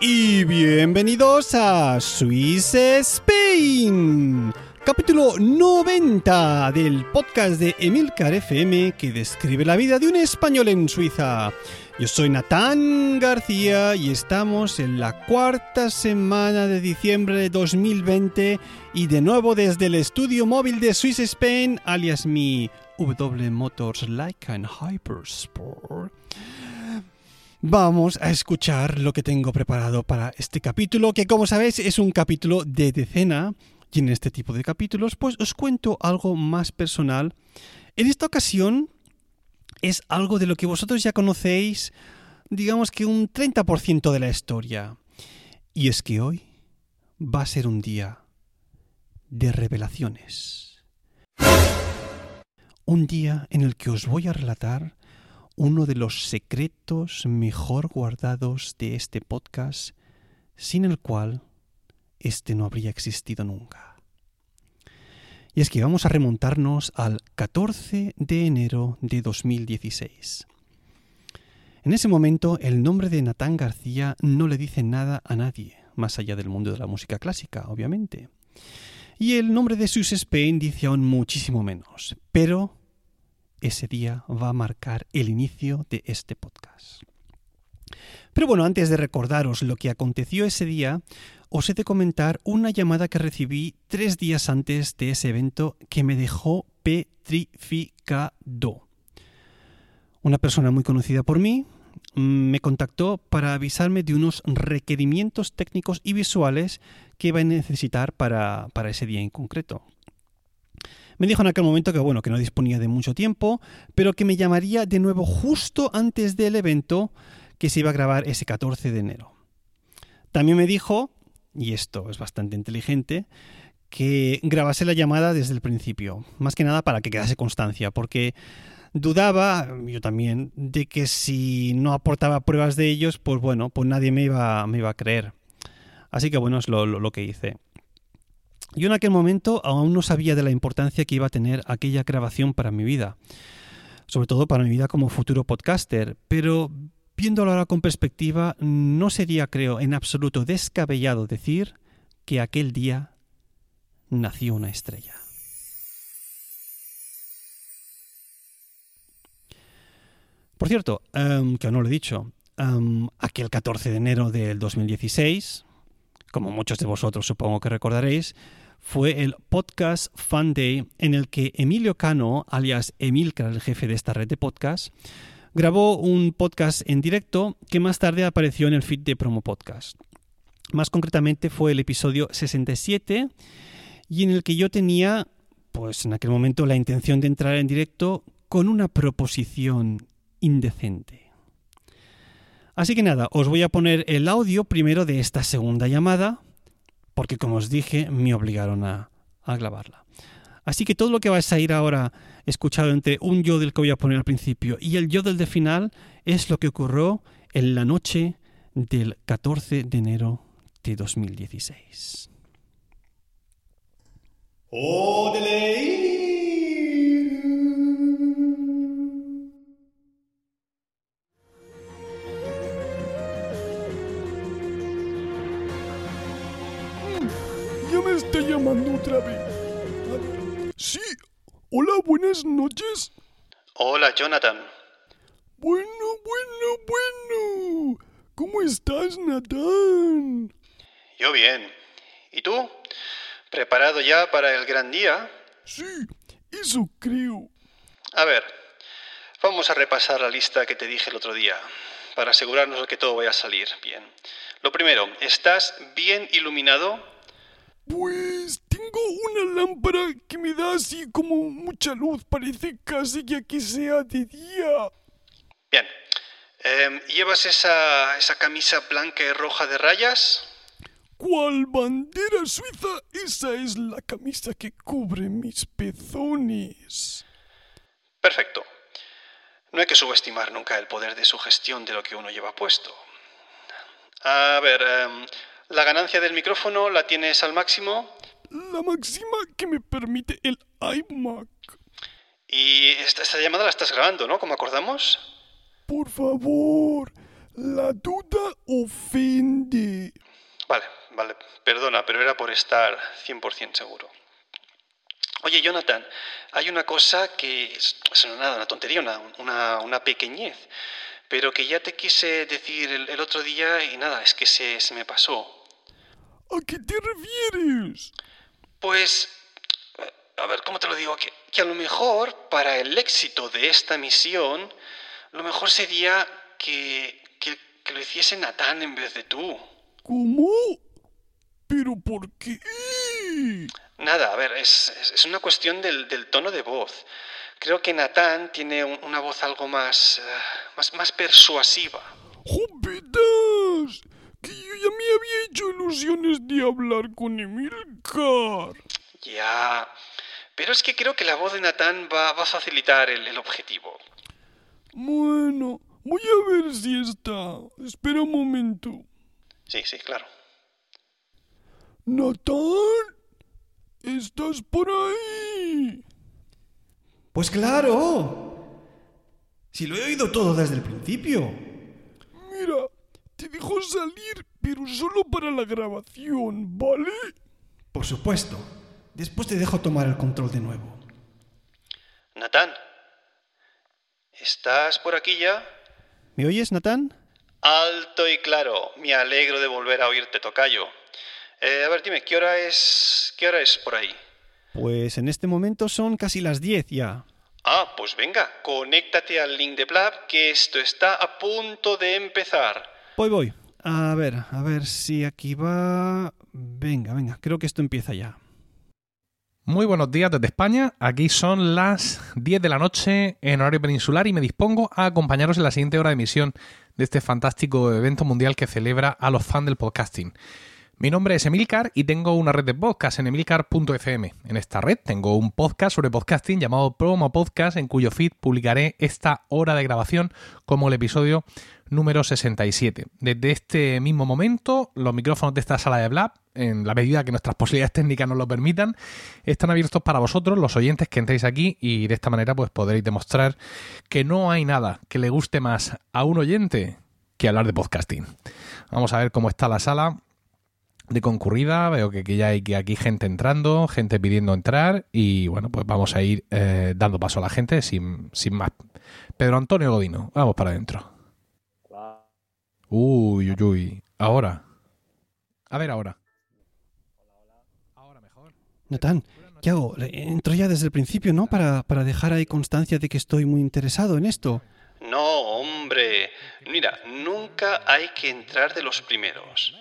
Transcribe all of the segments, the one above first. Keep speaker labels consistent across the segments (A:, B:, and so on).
A: y bienvenidos a Swiss Spain capítulo 90 del podcast de Emilcar FM que describe la vida de un español en Suiza. Yo soy Natán García y estamos en la cuarta semana de diciembre de 2020 y de nuevo desde el estudio móvil de Swiss Spain, alias mi W Motors Lycan Hypersport. Vamos a escuchar lo que tengo preparado para este capítulo, que como sabéis es un capítulo de decena y en este tipo de capítulos, pues os cuento algo más personal. En esta ocasión es algo de lo que vosotros ya conocéis, digamos que un 30% de la historia. Y es que hoy va a ser un día de revelaciones. Un día en el que os voy a relatar uno de los secretos mejor guardados de este podcast, sin el cual este no habría existido nunca. Y es que vamos a remontarnos al 14 de enero de 2016. En ese momento el nombre de Natán García no le dice nada a nadie, más allá del mundo de la música clásica, obviamente. Y el nombre de Sus Spain dice aún muchísimo menos, pero ese día va a marcar el inicio de este podcast. Pero bueno, antes de recordaros lo que aconteció ese día, os he de comentar una llamada que recibí tres días antes de ese evento que me dejó petrificado. Una persona muy conocida por mí mm, me contactó para avisarme de unos requerimientos técnicos y visuales que iba a necesitar para, para ese día en concreto. Me dijo en aquel momento que bueno, que no disponía de mucho tiempo, pero que me llamaría de nuevo justo antes del evento que se iba a grabar ese 14 de enero. También me dijo y esto es bastante inteligente, que grabase la llamada desde el principio, más que nada para que quedase constancia, porque dudaba, yo también, de que si no aportaba pruebas de ellos, pues bueno, pues nadie me iba, me iba a creer. Así que bueno, es lo, lo, lo que hice. Yo en aquel momento aún no sabía de la importancia que iba a tener aquella grabación para mi vida, sobre todo para mi vida como futuro podcaster, pero Viéndolo ahora con perspectiva, no sería, creo, en absoluto descabellado decir que aquel día nació una estrella. Por cierto, um, que no lo he dicho, em, aquel 14 de enero del 2016, como muchos de vosotros supongo que recordaréis, fue el podcast Fun Day en el que Emilio Cano, alias Emilcar, el jefe de esta red de podcasts, grabó un podcast en directo que más tarde apareció en el feed de Promo Podcast. Más concretamente fue el episodio 67 y en el que yo tenía, pues en aquel momento, la intención de entrar en directo con una proposición indecente. Así que nada, os voy a poner el audio primero de esta segunda llamada, porque como os dije, me obligaron a, a grabarla. Así que todo lo que vais a ir ahora escuchado entre un yo del que voy a poner al principio y el yo del de final es lo que ocurrió en la noche del 14 de enero de 2016.
B: Ya me está llamando otra vez. Sí. Hola, buenas noches.
C: Hola, Jonathan.
B: Bueno, bueno, bueno. ¿Cómo estás, Natán?
C: Yo bien. ¿Y tú? ¿Preparado ya para el gran día?
B: Sí, eso creo.
C: A ver, vamos a repasar la lista que te dije el otro día, para asegurarnos de que todo vaya a salir bien. Lo primero, ¿estás bien iluminado?
B: Pues tengo una lámpara que me da así como mucha luz. Parece casi que aquí sea de día.
C: Bien. Em, ¿Llevas esa, esa camisa blanca y roja de rayas?
B: ¿Cuál bandera suiza? Esa es la camisa que cubre mis pezones.
C: Perfecto. No hay que subestimar nunca el poder de sugestión de lo que uno lleva puesto. A ver, em, ¿la ganancia del micrófono la tienes al máximo?
B: La máxima que me permite el iMac.
C: Y esta, esta llamada la estás grabando, ¿no? Como acordamos.
B: Por favor, la duda ofende.
C: Vale, vale, perdona, pero era por estar 100% seguro. Oye, Jonathan, hay una cosa que es, es nada, una tontería, una, una, una pequeñez, pero que ya te quise decir el, el otro día y nada, es que se, se me pasó.
B: ¿A qué te refieres?
C: Pues, a ver, ¿cómo te lo digo? Que, que a lo mejor para el éxito de esta misión, lo mejor sería que, que, que lo hiciese Natán en vez de tú.
B: ¿Cómo? ¿Pero por qué?
C: Nada, a ver, es, es- una cuestión del, del tono de voz. Creo que Natán tiene un- una voz algo más, eh, más, más persuasiva.
B: ¡Jopetas! Que yo ya me había hecho ilusiones de hablar con Emilcar.
C: Ya. Pero es que creo que la voz de Natán va, va a facilitar el, el objetivo.
B: Bueno, voy a ver si está. Espera un momento.
C: Sí, sí, claro.
B: Natán, ¿estás por ahí?
D: Pues claro. Si lo he oído todo desde el principio.
B: Mira, te dejo salir, pero solo para la grabación, ¿vale?
D: Por supuesto. Después te dejo tomar el control de nuevo.
C: Natán, ¿estás por aquí ya?
A: ¿Me oyes, Natán?
C: Alto y claro. Me alegro de volver a oírte, tocayo. Eh, a ver, dime, ¿qué hora es? ¿Qué hora es por ahí?
A: Pues en este momento son casi las 10 ya.
C: Ah, pues venga, conéctate al link de Blab, que esto está a punto de empezar.
A: Voy, voy. A ver, a ver si aquí va... Venga, venga, creo que esto empieza ya.
E: Muy buenos días desde España. Aquí son las 10 de la noche en horario peninsular y me dispongo a acompañaros en la siguiente hora de emisión de este fantástico evento mundial que celebra a los fans del podcasting. Mi nombre es Emilcar y tengo una red de podcast en emilcar.fm. En esta red tengo un podcast sobre podcasting llamado Promo Podcast en cuyo feed publicaré esta hora de grabación como el episodio número 67. Desde este mismo momento, los micrófonos de esta sala de Blab, en la medida que nuestras posibilidades técnicas nos lo permitan, están abiertos para vosotros, los oyentes que entréis aquí, y de esta manera pues podréis demostrar que no hay nada que le guste más a un oyente que hablar de podcasting. Vamos a ver cómo está la sala de concurrida, veo que, que ya hay que aquí gente entrando, gente pidiendo entrar y bueno, pues vamos a ir eh, dando paso a la gente sin, sin más. Pedro Antonio Godino, vamos para adentro. Uy, uy, uy. Ahora. A ver ahora. Ahora mejor.
A: Natán, ¿qué hago? Entro ya desde el principio, ¿no? Para, para dejar ahí constancia de que estoy muy interesado en esto.
C: No, hombre. Mira, nunca hay que entrar de los primeros.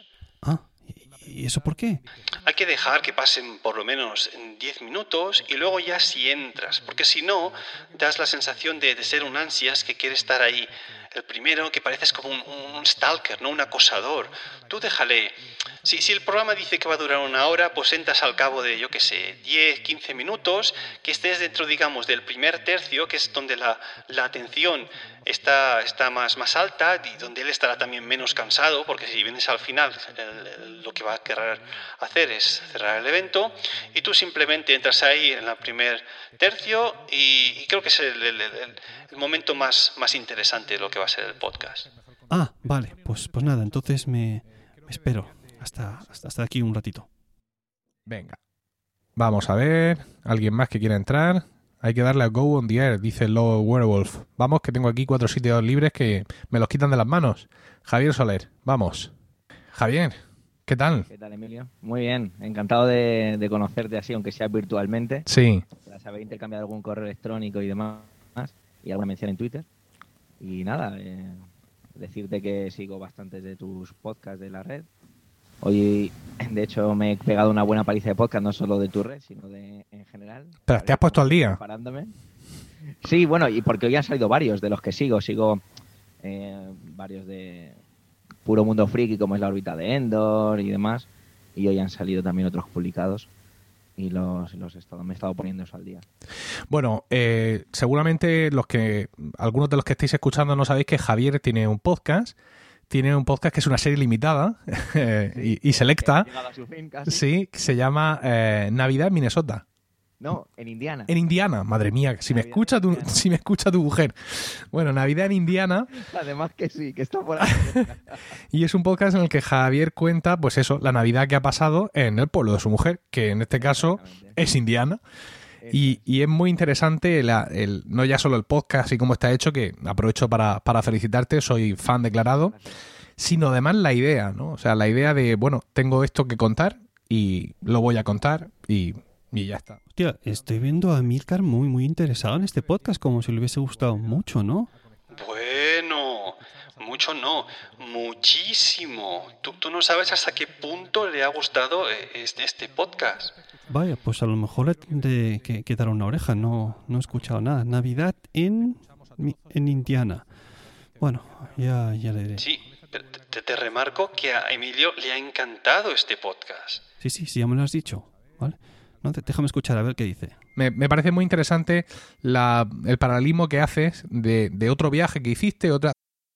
A: ¿Y eso por qué?
C: Hay que dejar que pasen por lo menos 10 minutos y luego ya si entras, porque si no, das la sensación de, de ser un ansias que quiere estar ahí. El primero, que pareces como un, un stalker, ¿no? Un acosador. Tú déjale. Si, si el programa dice que va a durar una hora, pues entras al cabo de, yo qué sé, 10, 15 minutos, que estés dentro, digamos, del primer tercio, que es donde la, la atención está, está más, más alta y donde él estará también menos cansado, porque si vienes al final, el- lo que va a querer hacer es cerrar el evento, y tú simplemente entras ahí en el primer tercio y, creo que es el, momento más, más interesante de lo que va a ser el podcast.
A: Ah, vale, pues, pues nada, entonces me espero hasta, hasta, hasta aquí un ratito.
E: Venga. Vamos a ver. ¿Alguien más que quiera entrar? Hay que darle a Go on the Air, dice Low Werewolf. Vamos, que tengo aquí cuatro sitios libres que me los quitan de las manos. Javier Soler, vamos. Javier, ¿qué tal?
F: ¿Qué tal, Emilio? Muy bien, encantado de, de conocerte así, aunque sea virtualmente.
E: Sí,
F: Tras haber intercambiado algún correo electrónico y demás, y alguna mención en Twitter. Y nada, eh, decirte que sigo bastantes de tus podcasts de la red. Hoy, de hecho, me he pegado una buena paliza de podcast, no solo de tu red, sino de en general.
E: Pero, ¿te has puesto al día?
F: Preparándome. Sí, bueno, y porque hoy han salido varios de los que sigo. Sigo eh, varios de Puro Mundo Friki, como es la órbita de Endor y demás. Y hoy han salido también otros publicados. Y los, los he estado, me he estado poniendo eso al día.
E: Bueno, eh, seguramente los que algunos de los que estáis escuchando no sabéis que Javier tiene un podcast. Tiene un podcast que es una serie limitada y, y selecta.
F: A su fin casi.
E: Sí, que se llama eh, Navidad en Minnesota.
F: No, en Indiana.
E: En Indiana, madre mía, si me escucha tu, si me escucha tu mujer. Bueno, Navidad en Indiana
F: Además que sí, que está por ahí.
E: y es un podcast en el que Javier cuenta, pues eso, la Navidad que ha pasado en el pueblo de su mujer, que en este caso es Indiana. Y, y es muy interesante, la- el, no ya solo el podcast y cómo está hecho, que aprovecho para, para felicitarte, soy fan declarado, sino además la idea, ¿no? O sea, la idea de, bueno, tengo esto que contar y lo voy a contar y, y ya está.
A: Hostia, estoy viendo a Milcar muy, muy interesado en este podcast, como si le hubiese gustado mucho, ¿no?
C: Bueno, mucho no, muchísimo. Tú, tú no sabes hasta qué punto le ha gustado eh, este, este podcast.
A: Vaya, pues a lo mejor le tendré que, que dar una oreja, no, no he escuchado nada. Navidad en, en Indiana. Bueno, ya, ya le diré.
C: Sí, pero te, te- te remarco que a Emilio le ha encantado este podcast.
A: Sí, sí, sí, ya me lo has dicho. ¿Vale? No, te- déjame escuchar a ver qué dice.
E: Me, me parece muy interesante la, el paralelismo que haces de, de otro viaje que hiciste, otra,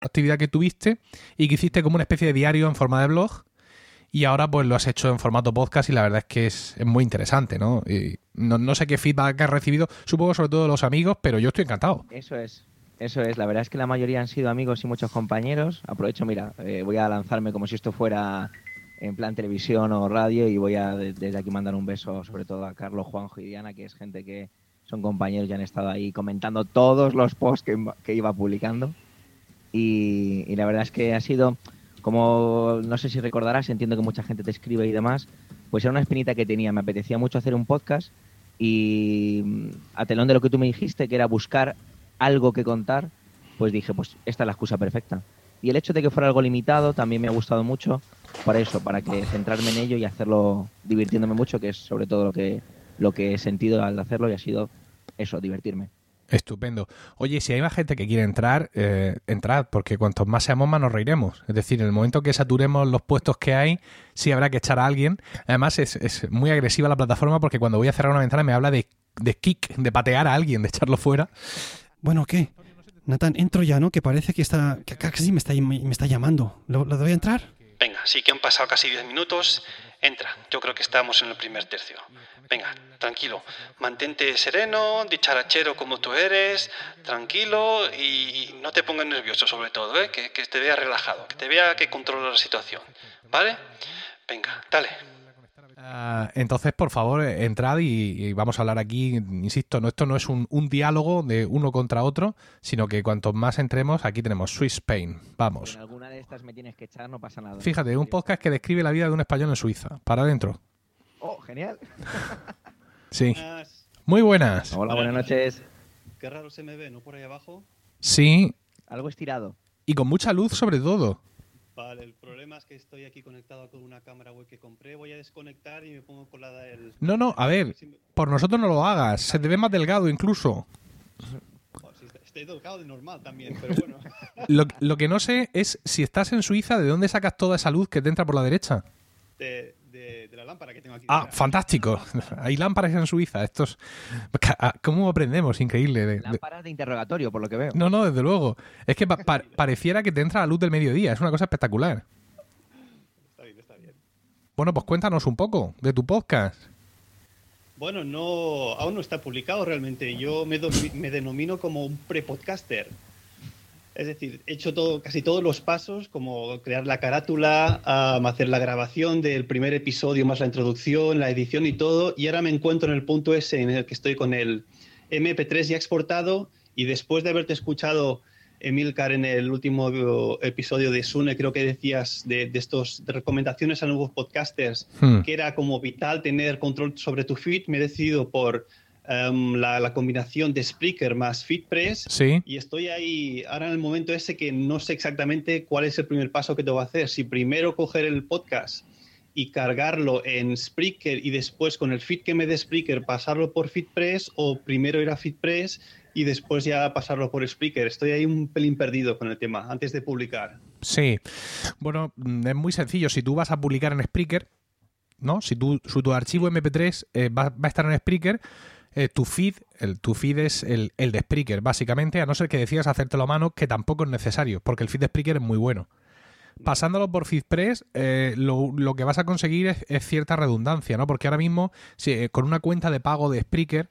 E: Actividad que tuviste y que hiciste como una especie de diario en forma de blog y ahora pues lo has hecho en formato podcast y la verdad es que es, es muy interesante, ¿no? Y no, no sé qué feedback has recibido, supongo sobre todo los amigos, pero yo estoy encantado.
F: Eso es, eso es. La verdad es que la mayoría han sido amigos y muchos compañeros. Aprovecho, mira, eh, voy a lanzarme como si esto fuera en plan televisión o radio y voy a de- desde aquí mandar un beso sobre todo a Carlos, Juanjo y Diana, que es gente que son compañeros y han estado ahí comentando todos los posts que iba publicando. Y, la verdad es que ha sido, como no sé si recordarás, entiendo que mucha gente te escribe y demás, pues era una espinita que tenía. Me apetecía mucho hacer un podcast y mm, a telón de lo que tú me dijiste, que era buscar algo que contar, pues dije, pues esta es la excusa perfecta. Y el hecho de que fuera algo limitado también me ha gustado mucho para eso, para que centrarme en ello y hacerlo divirtiéndome mucho, que es sobre todo lo que, lo que he sentido al hacerlo y ha sido eso, divertirme.
E: Estupendo. Oye, si hay más gente que quiere entrar, eh, entrad, porque cuantos más seamos, más nos reiremos. Es decir, en el momento que saturemos los puestos que hay, sí habrá que echar a alguien. Además, es, es muy agresiva la plataforma porque cuando voy a cerrar una ventana me habla de, de kick, de patear a alguien, de echarlo fuera.
A: Bueno, ¿qué? Nathan, entro ya, ¿no? Que parece que está. que casi me está, me está llamando. ¿Lo, lo doy a entrar?
C: Venga, sí que han pasado casi 10 minutos. Entra, yo creo que estamos en el primer tercio. Venga, tranquilo, mantente sereno, dicharachero como tú eres, tranquilo y no te pongas nervioso sobre todo, ¿eh? que, que te vea relajado, que te vea que controla la situación. ¿Vale? Venga, dale.
E: Ah, entonces, por favor, eh, entrad y, y vamos a hablar aquí. Insisto, no, esto no es un, un diálogo de uno contra otro, sino que cuantos más entremos, aquí tenemos Swiss Spain.
F: Si
E: Vamos.
F: en alguna de estas me tienes que echar, no pasa nada.
E: Fíjate, un podcast que describe la vida de un español en Suiza. Para adentro.
F: Oh, genial.
E: Sí.
A: Buenas.
E: Muy buenas.
F: Hola, buenas noches.
A: Qué raro se me ve, ¿no? Por ahí abajo.
E: Sí.
F: Algo estirado.
E: Y con mucha luz sobre todo.
A: Vale, el problema es que estoy aquí conectado con una cámara web que compré. Voy a desconectar y me pongo con la del...
E: No, no, a ver, por nosotros no lo hagas. Se te ve más delgado incluso.
A: Oh, estoy tocado de normal también, pero bueno.
E: Lo, lo que no sé es si estás en Suiza, ¿de dónde sacas toda esa luz que te entra por la derecha?
A: De, de- de la lámpara que tengo aquí.
E: Ah,
A: detrás.
E: fantástico. Hay lámparas en Suiza. Estos... ah, ¿Cómo aprendemos? Increíble. De- de-
F: Lámparas de interrogatorio, por lo que veo.
E: No, no, desde luego. Es que pa- pa- pareciera que te entra la luz del mediodía. Es una cosa espectacular.
A: Está bien, está bien.
E: Bueno, pues cuéntanos un poco de tu podcast.
A: Bueno, no, aún no está publicado realmente. Yo me, me denomino como un pre-podcaster. Es decir, he hecho todo, casi todos los pasos, como crear la carátula, hacer la grabación del primer episodio, más la introducción, la edición y todo. Y ahora me encuentro en el punto ese en el que estoy con el MP3 ya exportado. Y después de haberte escuchado, Emilcar, en el último episodio de Sune, creo que decías de, de estos de recomendaciones a nuevos podcasters,
E: Hmm.
A: que era como vital tener control sobre tu feed, me he decidido por em, la, la combinación de Spreaker más FeedPress
E: Sí.
A: y estoy ahí ahora en el momento ese que no sé exactamente cuál es el primer paso que tengo que hacer. Si primero coger el podcast y cargarlo en Spreaker y después con el feed que me dé Spreaker pasarlo por FeedPress o primero ir a FeedPress y después ya pasarlo por Spreaker. Estoy ahí un pelín perdido con el tema antes de publicar.
E: Sí. Bueno, mm, es muy sencillo. Si tú vas a publicar en Spreaker, ¿no? Si tú, si tu archivo MP3 eh, va, va a estar en Spreaker, eh, tu feed, el, tu feed es el, el de Spreaker, básicamente, a no ser que decidas hacértelo a mano, que tampoco es necesario, porque el feed de Spreaker es muy bueno. Pasándolo por FeedPress, eh, lo, lo que vas a conseguir es, cierta redundancia, ¿no? Porque ahora mismo, si, eh, con una cuenta de pago de Spreaker,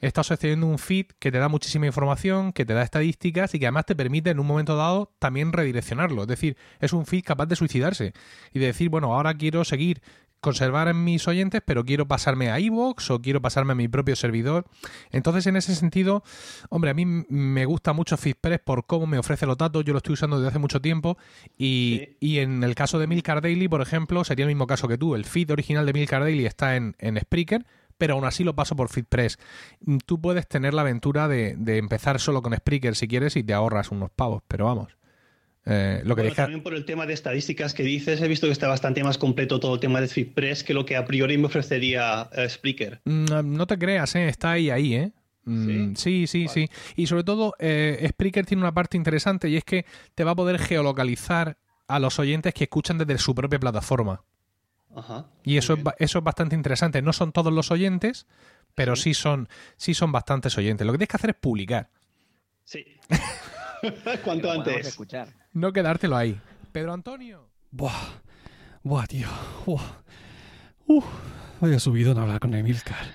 E: estás accediendo a un feed que te da muchísima información, que te da estadísticas y que además te permite en un momento dado también redireccionarlo. Es decir, es un feed capaz de suicidarse y de decir, bueno, ahora quiero seguir, conservar en mis oyentes, pero quiero pasarme a iVoox o quiero pasarme a mi propio servidor. Entonces, en ese sentido, hombre, a mí me gusta mucho FeedPress por cómo me ofrece los datos. Yo lo estoy usando desde hace mucho tiempo y,
A: Sí.
E: y en el caso de Milcar Daily, por ejemplo, sería el mismo caso que tú. El feed original de Milcar Daily está en, en Spreaker, pero aún así lo paso por FeedPress. Mm, Tú puedes tener la aventura de, de empezar solo con Spreaker si quieres y te ahorras unos pavos, pero vamos. Eh, lo que
A: Bueno,
E: deja...
A: También por el tema de estadísticas que dices, he visto que está bastante más completo todo el tema de FeedPress que lo que a priori me ofrecería eh, Spreaker.
E: Mm, No te creas, ¿eh? está ahí, ahí, ¿eh? Mm, Sí, sí,
A: Vale.
E: sí. Y sobre todo, eh, Spreaker tiene una parte interesante y es que te va a poder geolocalizar a los oyentes que escuchan desde su propia plataforma.
A: Ajá.
E: Y eso es, eso es bastante interesante. No son todos los oyentes, pero sí, son, sí son bastantes oyentes. Lo que tienes que hacer es publicar,
A: Sí. Cuanto antes.
F: escuchar.
E: no quedártelo ahí. Pedro Antonio.
A: Buah. Buah, tío. Buah. Uf. Vaya subido en hablar con Emilcar.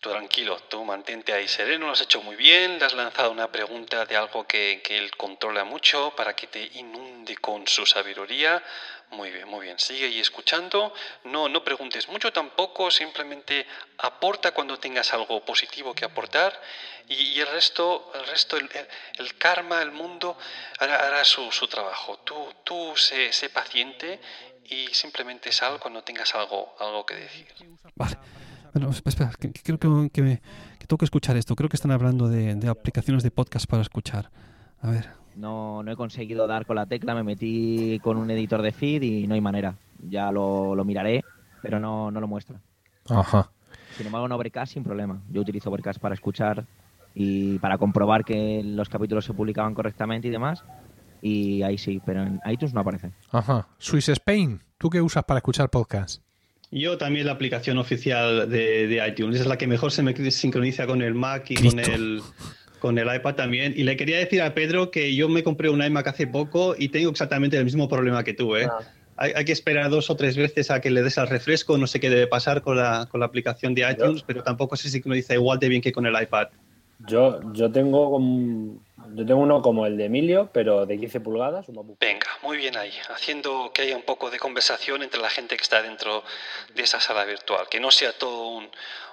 C: Tú tranquilo, tú mantente ahí sereno, lo has hecho muy bien, le has lanzado una pregunta de algo que, que él controla mucho para que te inunde con su sabiduría. Muy bien, muy bien, sigue ahí escuchando, no, no preguntes mucho tampoco, simplemente aporta cuando tengas algo positivo que aportar y, y el resto, el, resto el, el- el karma, el mundo hará, hará su, su trabajo. Tú, tú sé, sé paciente y simplemente sal cuando tengas algo, algo que decir.
A: Vale. Bueno, espera, espera, que creo que, que me- que tengo que escuchar esto. Creo que están hablando de, de aplicaciones de podcast para escuchar. A ver.
F: No, no he conseguido dar con la tecla, me metí con un editor de feed y no hay manera. Ya lo, lo miraré, pero no, no lo muestra.
E: Ajá.
F: Sin embargo, en Overcast sin problema. Yo utilizo Overcast para escuchar y para comprobar que los capítulos se publicaban correctamente y demás. Y ahí sí, pero en iTunes no aparece.
E: Ajá. Swiss Spain, ¿tú qué usas para escuchar podcast?
G: Yo también la aplicación oficial de, de iTunes es la que mejor se me sincroniza con el Mac y
A: Cristo.
G: con el, con el iPad también. Y le quería decir a Pedro que yo me compré un iMac hace poco y tengo exactamente el mismo problema que tú. ¿eh? Hay, hay que esperar dos o tres veces a que le des al refresco. No sé qué debe pasar con la, con la aplicación de iTunes, pero tampoco se sincroniza igual de bien que con el iPad.
H: Yo, yo tengo como- yo tengo uno como el de Emilio, pero de 15 pulgadas. un.
C: Venga, muy bien ahí, haciendo que haya un poco de conversación entre la gente que está dentro de esa sala virtual, que no sea todo un,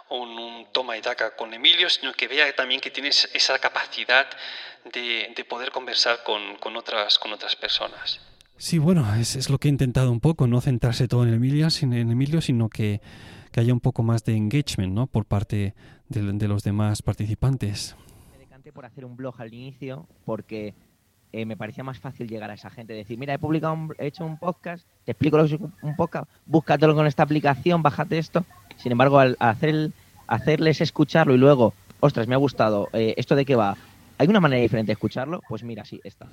C: un- un toma y daca con Emilio, sino que vea también que tienes esa capacidad de, de poder conversar con, con otras, con otras personas.
A: Sí, bueno, es, es lo que he intentado un poco, no centrarse todo en Emilio, en Emilio sino que, que haya un poco más de engagement ¿no? por parte de, de los demás participantes.
F: Me decanté por hacer un blog al inicio porque eh, me parecía más fácil llegar a esa gente. Decir, mira, he publicado, un- he hecho un podcast, te explico lo que es un podcast, búscatelo con esta aplicación, bájate esto. Sin embargo, al hacer hacerles escucharlo y luego, ostras, me ha gustado, eh, ¿esto de qué va? ¿Hay una manera diferente de escucharlo? Pues mira, sí, esta.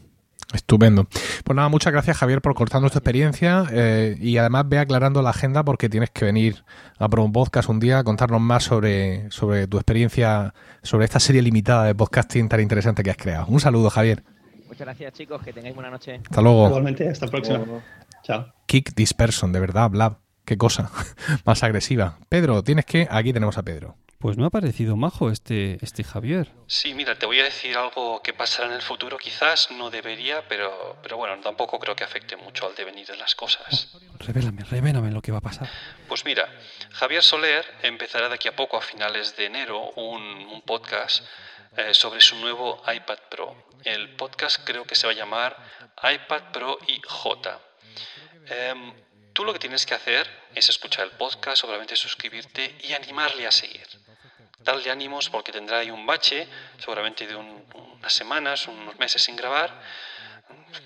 E: Estupendo. Pues nada, muchas gracias Javier por cortarnos tu experiencia eh, y además ve aclarando la agenda porque tienes que venir a Promo Podcast un día a contarnos más sobre, sobre tu experiencia, sobre esta serie limitada de podcasting tan interesante que has creado. Un saludo Javier.
F: Muchas gracias, chicos, que tengáis buena noche.
E: Hasta luego.
G: Igualmente, hasta la próxima. Chao.
E: Kick this person, de verdad, Blab. Qué cosa más agresiva. Pedro, tienes que... Aquí tenemos a Pedro.
A: Pues me ha parecido majo este, este Javier.
C: Sí, mira, te voy a decir algo que pasará en el futuro, quizás no debería, pero, pero bueno, tampoco creo que afecte mucho al devenir de las cosas.
A: Revélame, revélame lo que va a pasar.
C: Pues mira, Javier Soler empezará de aquí a poco, a finales de enero, un, un podcast eh, sobre su nuevo iPad Pro. El podcast creo que se va a llamar iPad Pro y J. Em, tú lo que tienes que hacer es escuchar el podcast, seguramente suscribirte y animarle a seguir. Darle ánimos porque tendrá ahí un bache, seguramente de un- unas semanas, unos meses sin grabar.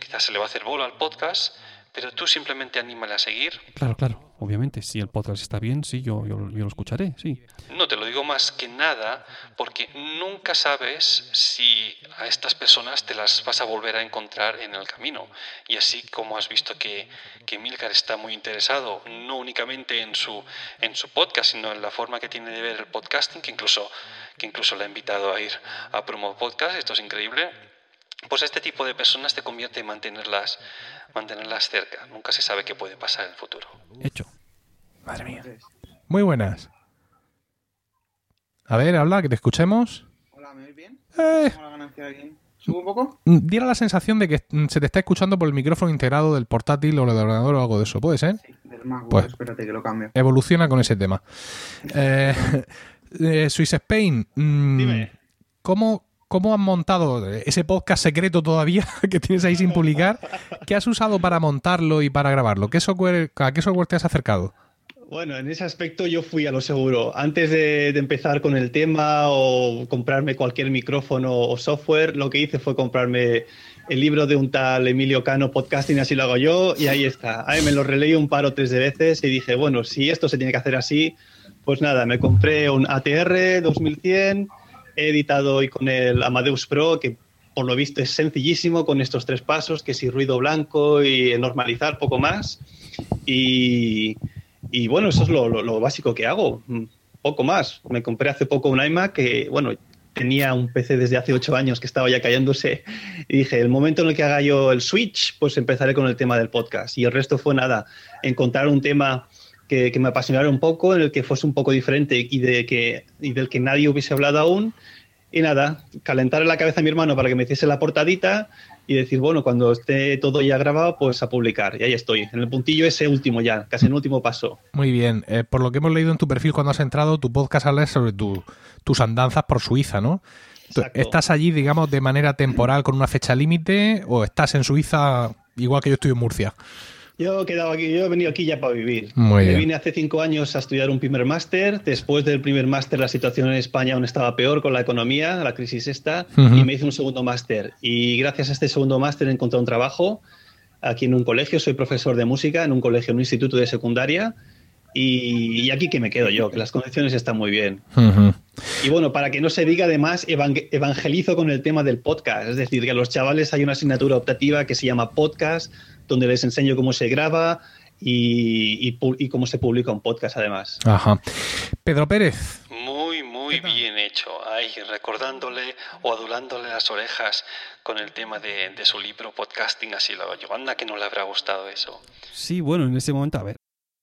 C: Quizás se le va a hacer bolo al podcast, pero tú simplemente anímale a seguir.
A: Claro, claro, obviamente. Si el podcast está bien, sí, yo, yo, lo escucharé, sí.
C: No te lo digo más que nada porque nunca sabes si a estas personas te las vas a volver a encontrar en el camino. Y así como has visto que, que Milcar está muy interesado, no únicamente en su, en su podcast, sino en la forma que tiene de ver el podcasting, que incluso, que incluso le ha invitado a ir a Promo Podcast, esto es increíble. Pues este tipo de personas te convierte en mantenerlas, mantenerlas cerca. Nunca se sabe qué puede pasar en el futuro.
A: Hecho.
E: Madre mía. Muy buenas. A ver, habla, que te escuchemos.
I: Hola, ¿me oís bien?
E: Eh,
I: ¿Tengo la ganancia bien? ¿Subo un poco?
E: mm, diera la sensación de que mm, se te está escuchando por el micrófono integrado del portátil o del ordenador o algo de eso. ¿Puede ser?
I: Del MacBook,
E: Pues-
I: espérate que lo cambio.
E: Evoluciona con ese tema. Eh, eh, Swiss Spain, mm,
G: Dime.
E: ¿cómo, ¿cómo has montado ese podcast secreto todavía que tienes ahí sin publicar? ¿Qué has usado para montarlo y para grabarlo? ¿Qué software, ¿A qué software te has acercado?
G: Bueno, en ese aspecto yo fui a lo seguro. Antes de, empezar con el tema o comprarme cualquier micrófono o software, lo que hice fue comprarme el libro de un tal Emilio Cano, Podcasting, así lo hago yo, y ahí está. Ahí me lo releí un par o tres de veces y dije, bueno, si esto se tiene que hacer así, pues nada, me compré un ATR 2100, he editado hoy con el Amadeus Pro, que por lo visto es sencillísimo con estos tres pasos, que si ruido blanco y normalizar poco más. Y, y bueno, eso es lo, lo- lo básico que hago. Mm, Poco más. Me compré hace poco un iMac que, bueno, tenía un PC desde hace ocho años que estaba ya cayéndose. Y dije, el momento en el que haga yo el switch, pues empezaré con el tema del podcast. Y el resto fue nada, encontrar un tema que, que me apasionara un poco, en el que fuese un poco diferente y, de que, y del que nadie hubiese hablado aún. Y nada, calentar la cabeza a mi hermano para que me hiciese la portadita y decir, bueno, cuando esté todo ya grabado, pues a publicar. Y ahí estoy, en el puntillo ese último ya, casi en el último paso.
E: Muy bien. Eh, por lo que hemos leído en tu perfil cuando has entrado, tu podcast habla sobre tu- tus andanzas por Suiza, ¿no?
G: Exacto.
E: ¿Estás allí, digamos, de manera temporal con una fecha límite o estás en Suiza igual que yo estoy en Murcia?
G: Yo he quedado aquí, yo he venido aquí ya para vivir.
E: Muy
G: Me
E: bien.
G: vine hace cinco años a estudiar un primer máster. Después del primer máster, la situación en España aún estaba peor con la economía, la crisis esta,
E: Ujú.
G: y me hice un segundo máster. Y gracias a este segundo máster he encontrado un trabajo aquí en un colegio. Soy profesor de música en un colegio, en un instituto de secundaria. Y, y aquí que me quedo yo, que las condiciones están muy bien.
E: Ujú.
G: Y bueno, para que no se diga, además, evang- evangelizo con el tema del podcast. Es decir, que a los chavales hay una asignatura optativa que se llama podcast, donde les enseño cómo se graba y, y pu- y cómo se publica un podcast, además.
E: Ajá. Pedro Pérez.
C: Muy, muy bien hecho. Ahí recordándole o adulándole las orejas con el tema de, de su libro Podcasting, así lo hago yo. Anda que no le habrá gustado eso.
A: Sí, bueno, en ese momento, a ver.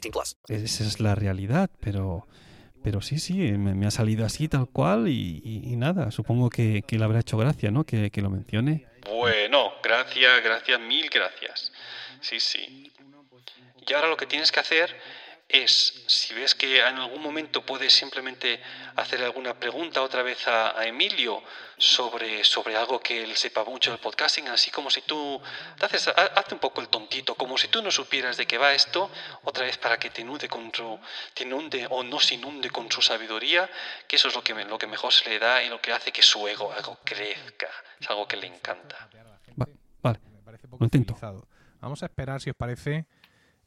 J: 18 plus.
A: Esa es la realidad, pero, pero sí, sí, me, me ha salido así tal cual y, y- y nada, supongo que, que le habrá hecho gracia, ¿no? Que, que lo mencione.
C: Bueno, gracias, gracias, mil gracias. Sí, sí. Y ahora lo que tienes que hacer es, si ves que en algún momento puedes simplemente hacer alguna pregunta otra vez a, a Emilio sobre, sobre algo que él sepa mucho del podcasting, así como si tú, te haces, ha- hazte un poco el tontito, como si tú no supieras de qué va esto, otra vez para que te inunde con su, te inunde o no se inunde con su sabiduría, que eso es lo que, lo que mejor se le da y lo que hace que su ego algo crezca, es algo que le encanta.
A: Vale,
E: Lo intento. Vamos a esperar, si os parece,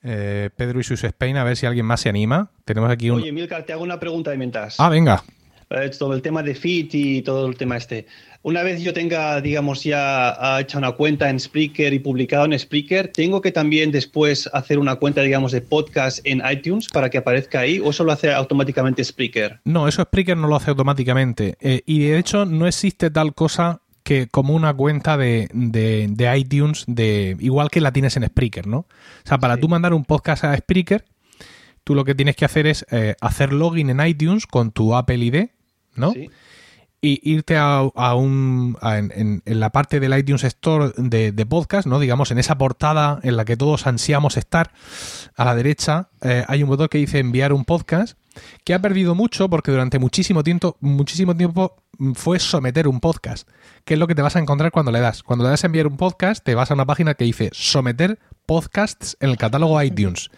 E: eh, Pedro y sus Spain, a ver si alguien más se anima. Tenemos aquí un...
G: Oye, Milcar, te hago una pregunta de mientras.
E: Ah, venga.
G: Eh, todo el tema de Fit y todo el tema este. Una vez yo tenga, digamos, ya hecha una cuenta en Spreaker y publicado en Spreaker, ¿tengo que también después hacer una cuenta, digamos, de podcast en iTunes para que aparezca ahí o solo hace automáticamente Spreaker?
E: No, eso Spreaker no lo hace automáticamente. Eh, y de hecho no existe tal cosa que como una cuenta de, de- de iTunes, de igual que la tienes en Spreaker, ¿no? O sea, para tú mandar un podcast a Spreaker, tú lo que tienes que hacer es eh, hacer login en iTunes con tu Apple ID, ¿no? Y irte a, a un a- en, en- en la parte del iTunes Store de, de podcast, ¿no? Digamos, en esa portada en la que todos ansiamos estar, a la derecha eh, hay un botón que dice enviar un podcast, que ha perdido mucho porque durante muchísimo tiempo, muchísimo tiempo mm, fue someter un podcast, que es lo que te vas a encontrar cuando le das. Cuando le das a enviar un podcast, te vas a una página que dice someter podcasts en el catálogo iTunes.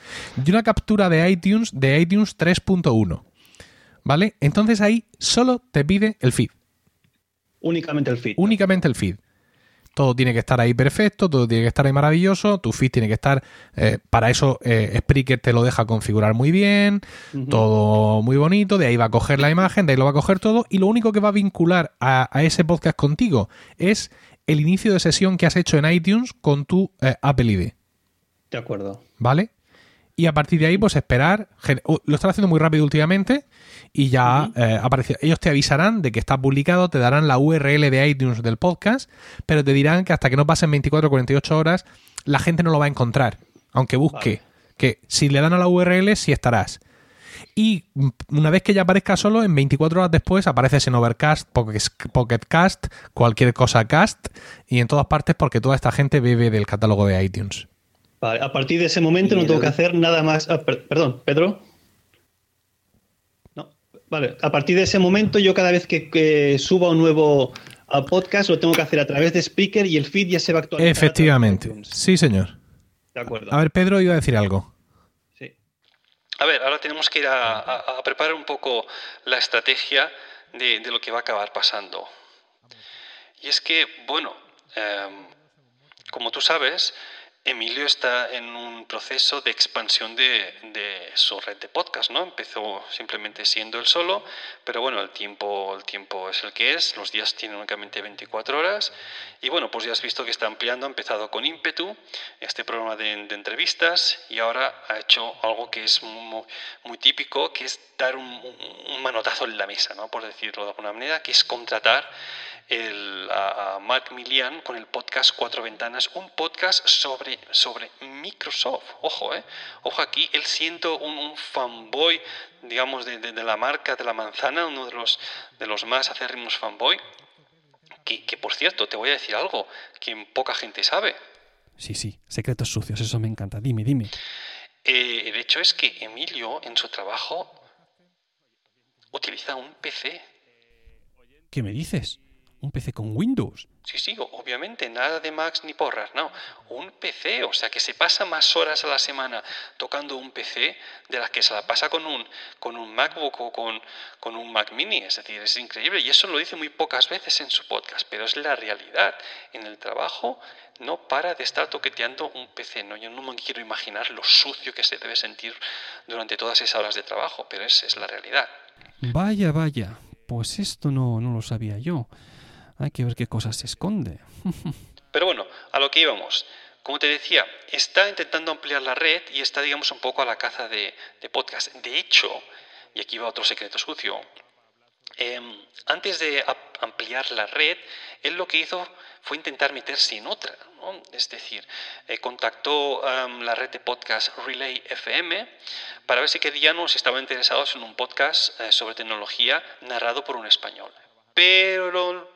E: Y una captura de iTunes de iTunes 3.1. ¿Vale? Entonces ahí solo te pide el feed.
G: Únicamente el feed.
E: Únicamente el feed. Todo tiene que estar ahí perfecto, todo tiene que estar ahí maravilloso, tu feed tiene que estar, eh, para eso eh, Spreaker te lo deja configurar muy bien, todo muy bonito, de ahí va a coger la imagen, de ahí lo va a coger todo y lo único que va a vincular a, a ese podcast contigo es el inicio de sesión que has hecho en iTunes con tu eh, Apple ID,
G: De acuerdo.
E: ¿vale? Y a partir de ahí, pues esperar. uh, Lo están haciendo muy rápido últimamente y ya eh, aparece- Ellos te avisarán de que está publicado, te darán la URL de iTunes del podcast, pero te dirán que hasta que no pasen 24 o 48 horas, la gente no lo va a encontrar. Aunque busque. Que si le dan a la URL, sí estarás. Y una vez que ya aparezca solo, en 24 horas después apareces en Overcast, Pocket Pocket Cast, cualquier cosa cast, y en todas partes porque toda esta gente bebe del catálogo de iTunes.
G: Vale, a partir de ese momento no tengo que hacer nada más. ah, per- perdón, Pedro. No, vale. A partir de ese momento, yo cada vez que, que suba un nuevo ah, podcast lo tengo que hacer a través de Spreaker y el feed ya se va a actualizar.
E: Efectivamente. Sí, señor.
G: De acuerdo.
E: A ver, Pedro iba a decir algo.
C: A ver, ahora tenemos que ir a, a- a preparar un poco la estrategia de, de lo que va a acabar pasando. Y es que, bueno, em, como tú sabes, Emilio está en un proceso de expansión de, su red de podcast, ¿no? Empezó simplemente siendo él solo, pero bueno, el tiempo, el tiempo es el que es, los días tienen únicamente 24 horas, y bueno, pues ya has visto que está ampliando, ha empezado con ímpetu, este programa de, entrevistas, y ahora ha hecho algo que es muy, muy típico, que es dar un, un manotazo en la mesa, ¿no? Por decirlo de alguna manera, que es contratar el, a, a Milian con el podcast Cuatro Ventanas, un podcast sobre, sobre Microsoft. Ojo, ¿eh? Ojo aquí, él siendo un, un fanboy, digamos, de, de- de la marca de la manzana, uno de los, de los más acérrimos fanboy, que, que por cierto, te voy a decir algo que poca gente sabe.
A: Sí, sí, secretos sucios, eso me encanta. Dime, dime.
C: Eh, el hecho es que Emilio en su trabajo utiliza un PC.
A: ¿Qué me dices? ¿Un PC con Windows?
C: Sí, sí, obviamente, nada de Macs ni porras, no. Un PC, o sea, que se pasa más horas a la semana tocando un PC de las que se la pasa con un, con un MacBook o con, con un Mac Mini. Es decir, es increíble. Y eso lo dice muy pocas veces en su podcast, pero es la realidad. En el trabajo no para de estar toqueteando un PC. No, yo no me quiero imaginar lo sucio que se debe sentir durante todas esas horas de trabajo, pero es, es la realidad.
A: Vaya, vaya. Pues esto no, no lo sabía yo. Hay que ver qué cosas se esconde.
C: Pero bueno, a lo que íbamos. Como te decía, está intentando ampliar la red y está, digamos, un poco a la caza de, de podcast. De hecho, y aquí va otro secreto sucio, em, antes de ampliar la red, él lo que hizo fue intentar meterse en otra. Es decir, eh, contactó la red de podcast Relay FM para ver si si estaban interesados en un podcast eh, sobre tecnología narrado por un español. Pero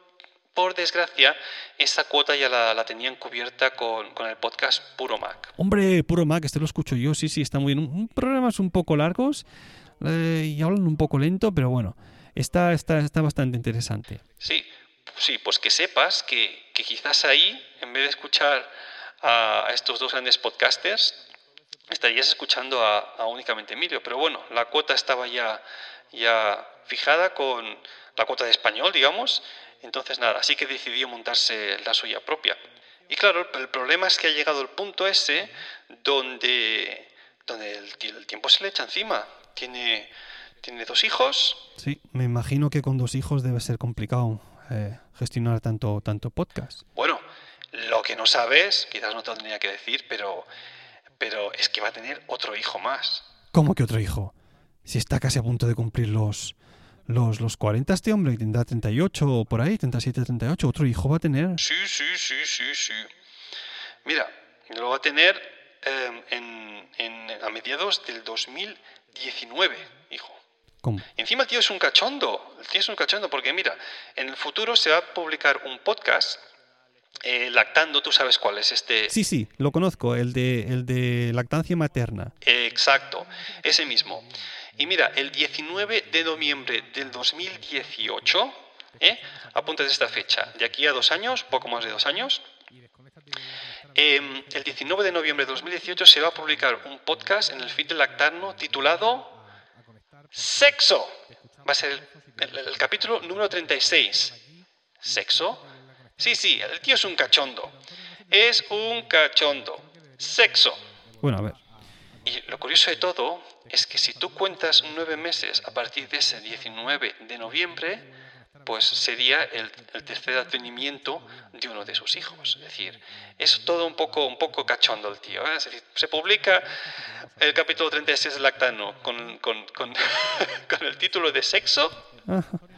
C: por desgracia, esa cuota ya la, la tenían cubierta con, con, el podcast Puro Mac.
A: Hombre, Puro Mac, este lo escucho yo, sí, sí, está muy bien. Un, programas un poco largos eh, y hablan un poco lento, pero bueno, está, está, está bastante interesante.
C: Sí, sí, pues que sepas que, que quizás ahí, en vez de escuchar a, a estos dos grandes podcasters, estarías escuchando a, a, únicamente Emilio. Pero bueno, la cuota estaba ya, ya fijada con la cuota de español, digamos, entonces nada, así que decidió montarse la suya propia. Y claro, el problema es que ha llegado el punto ese donde, donde el, el tiempo se le echa encima. Tiene, tiene dos hijos.
A: Sí, me imagino que con dos hijos debe ser complicado eh, gestionar tanto, tanto podcast.
C: Bueno, lo que no sabes, quizás no te lo tendría que decir, pero, pero es que va a tener otro hijo más.
A: ¿Cómo que otro hijo? Si está casi a punto de cumplir los, los, los 40 este hombre y tendrá 38 o por ahí, 37, 38. ¿Otro hijo va a tener?
C: Sí, sí, sí, sí, sí. Mira, lo va a tener eh, en, en, a mediados del 2019, hijo.
A: ¿Cómo?
C: Encima el tío es un cachondo. El tío es un cachondo porque, mira, en el futuro se va a publicar un podcast eh, lactando, tú sabes cuál es este.
A: Sí, sí, lo conozco, el de, el de lactancia materna.
C: Eh, exacto, ese mismo. Y mira, el 19 de noviembre del 2018, ¿eh? esta fecha, de aquí a dos años, poco más de dos años, eh, el 19 de noviembre de 2018 se va a publicar un podcast en el feed de Lactarno titulado Sexo. Va a ser el, el, el capítulo número 36. ¿Sexo? Sí, sí, el tío es un cachondo. Es un cachondo. Sexo.
A: Bueno, a ver.
C: Y lo curioso de todo es que si tú cuentas nueve meses a partir de ese 19 de noviembre, pues sería el, el, tercer advenimiento de uno de sus hijos. Es decir, es todo un poco, un poco cachondo el tío. ¿eh? Es decir, se publica el capítulo 36 de Lactano con, con, con, con el título de sexo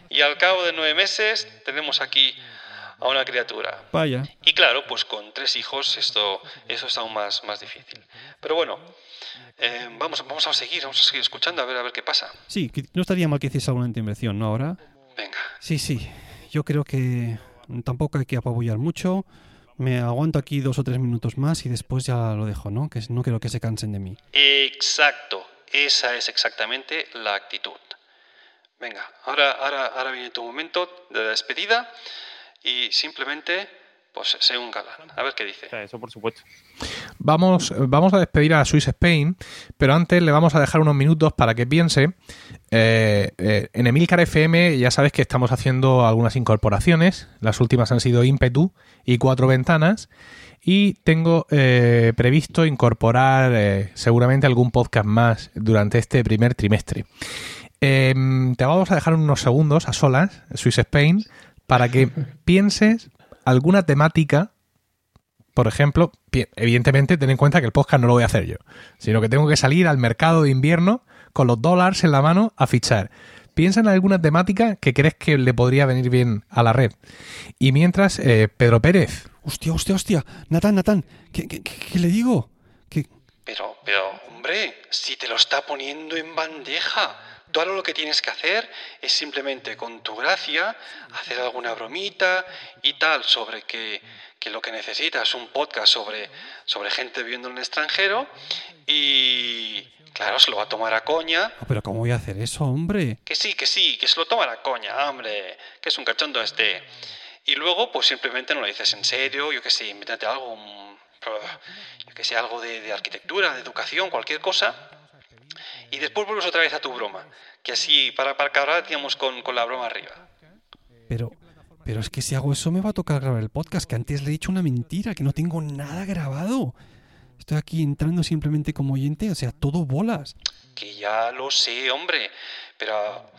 C: y al cabo de nueve meses tenemos aquí a una criatura.
A: Vaya.
C: Y claro, pues con tres hijos esto, eso es aún más, más difícil. Pero bueno, eh, vamos, vamos a seguir, vamos a seguir escuchando a ver a ver qué pasa.
A: Sí, no estaría mal que hiciese alguna intervención, ¿no? Ahora.
C: Venga.
A: Sí, sí. Yo creo que tampoco hay que apabullar mucho. Me aguanto aquí dos o tres minutos más y después ya lo dejo, ¿no? Que no quiero que se cansen de mí.
C: Exacto. Esa es exactamente la actitud. Venga, ahora, ahora, ahora viene tu momento de despedida y simplemente pues sé un galán. A ver qué dice.
H: Eso por supuesto.
E: Vamos, vamos a despedir a Swiss Spain, pero antes le vamos a dejar unos minutos para que piense. Eh, eh, en Emilcar FM ya sabes que estamos haciendo algunas incorporaciones. Las últimas han sido ímpetu y cuatro ventanas. Y tengo eh, previsto incorporar eh, seguramente algún podcast más durante este primer trimestre. Em, te vamos a dejar unos segundos a solas, Swiss Spain, para que pienses alguna temática, por ejemplo, evidentemente ten en cuenta que el podcast no lo voy a hacer yo, sino que tengo que salir al mercado de invierno con los dólares en la mano a fichar. Piensa en alguna temática que crees que le podría venir bien a la red. Y mientras, eh, Pedro Pérez.
A: Hostia, hostia, hostia. Natán, Natán, ¿qué, qué, qué le digo? ¿Qué?
C: Pero, pero, hombre, si te lo está poniendo en bandeja. Tú ahora lo que tienes que hacer es simplemente con tu gracia hacer alguna bromita y tal sobre que, que lo que necesitas es un podcast sobre, sobre gente viviendo en el extranjero y claro, se lo va a tomar a coña.
A: Oh, Pero ¿cómo voy a hacer eso, hombre?
C: Que sí, que sí, que se lo toma a coña, hombre, que es un cachondo este. Y luego pues simplemente no lo dices en serio, yo que sé, invéntate algo, yo que sé, algo de, de arquitectura, de educación, cualquier cosa. Y después vuelves otra vez a tu broma. Que así, para, para ahora digamos con, con la broma arriba.
A: Pero, pero es que si hago eso me va a tocar grabar el podcast, que antes le he dicho una mentira, que no tengo nada grabado. Estoy aquí entrando simplemente como oyente, o sea, todo bolas.
C: Que ya lo sé, hombre. Pero